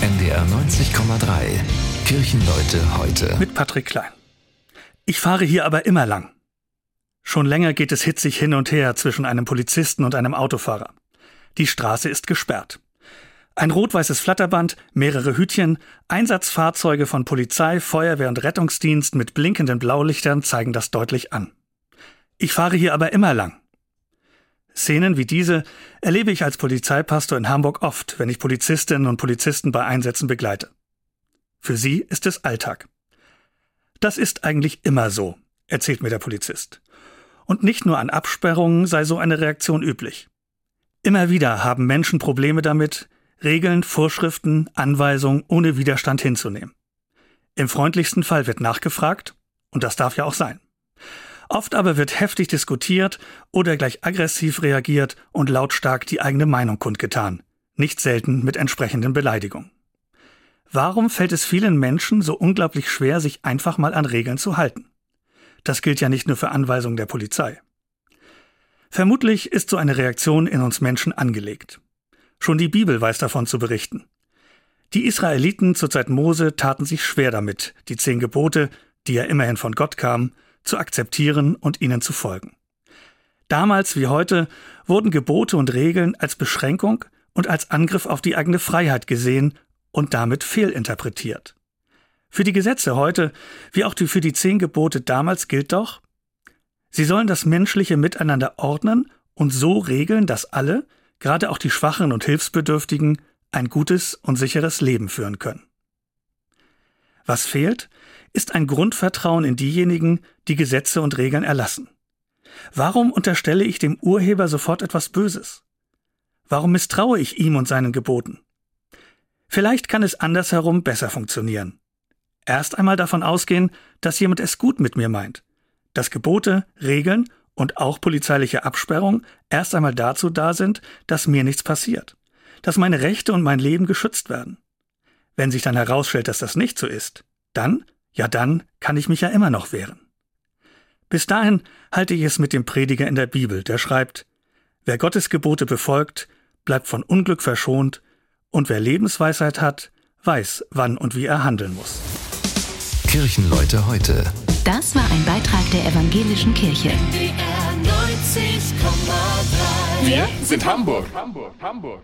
NDR 90,3. Kirchenleute heute. Mit Patrick Klein. Ich fahre hier aber immer lang. Schon länger geht es hitzig hin und her zwischen einem Polizisten und einem Autofahrer. Die Straße ist gesperrt. Ein rot-weißes Flatterband, mehrere Hütchen, Einsatzfahrzeuge von Polizei, Feuerwehr und Rettungsdienst mit blinkenden Blaulichtern zeigen das deutlich an. Ich fahre hier aber immer lang. Szenen wie diese erlebe ich als Polizeipastor in Hamburg oft, wenn ich Polizistinnen und Polizisten bei Einsätzen begleite. Für sie ist es Alltag. Das ist eigentlich immer so, erzählt mir der Polizist. Und nicht nur an Absperrungen sei so eine Reaktion üblich. Immer wieder haben Menschen Probleme damit, Regeln, Vorschriften, Anweisungen ohne Widerstand hinzunehmen. Im freundlichsten Fall wird nachgefragt, und das darf ja auch sein. Oft aber wird heftig diskutiert oder gleich aggressiv reagiert und lautstark die eigene Meinung kundgetan, nicht selten mit entsprechenden Beleidigungen. Warum fällt es vielen Menschen so unglaublich schwer, sich einfach mal an Regeln zu halten? Das gilt ja nicht nur für Anweisungen der Polizei. Vermutlich ist so eine Reaktion in uns Menschen angelegt. Schon die Bibel weiß davon zu berichten. Die Israeliten zur Zeit Mose taten sich schwer damit, die zehn Gebote, die ja immerhin von Gott kamen, zu akzeptieren und ihnen zu folgen. Damals wie heute wurden Gebote und Regeln als Beschränkung und als Angriff auf die eigene Freiheit gesehen und damit fehlinterpretiert. Für die Gesetze heute, wie auch für die zehn Gebote damals gilt doch, sie sollen das menschliche Miteinander ordnen und so regeln, dass alle, gerade auch die Schwachen und Hilfsbedürftigen, ein gutes und sicheres Leben führen können. Was fehlt, ist ein Grundvertrauen in diejenigen, die Gesetze und Regeln erlassen. Warum unterstelle ich dem Urheber sofort etwas Böses? Warum misstraue ich ihm und seinen Geboten? Vielleicht kann es andersherum besser funktionieren. Erst einmal davon ausgehen, dass jemand es gut mit mir meint, dass Gebote, Regeln und auch polizeiliche Absperrung erst einmal dazu da sind, dass mir nichts passiert, dass meine Rechte und mein Leben geschützt werden. Wenn sich dann herausstellt, dass das nicht so ist, dann ja dann kann ich mich ja immer noch wehren. Bis dahin halte ich es mit dem Prediger in der Bibel, der schreibt, wer Gottes Gebote befolgt, bleibt von Unglück verschont, und wer Lebensweisheit hat, weiß, wann und wie er handeln muss. Kirchenleute heute. Das war ein Beitrag der evangelischen Kirche. Wir sind Hamburg. Hamburg. Hamburg.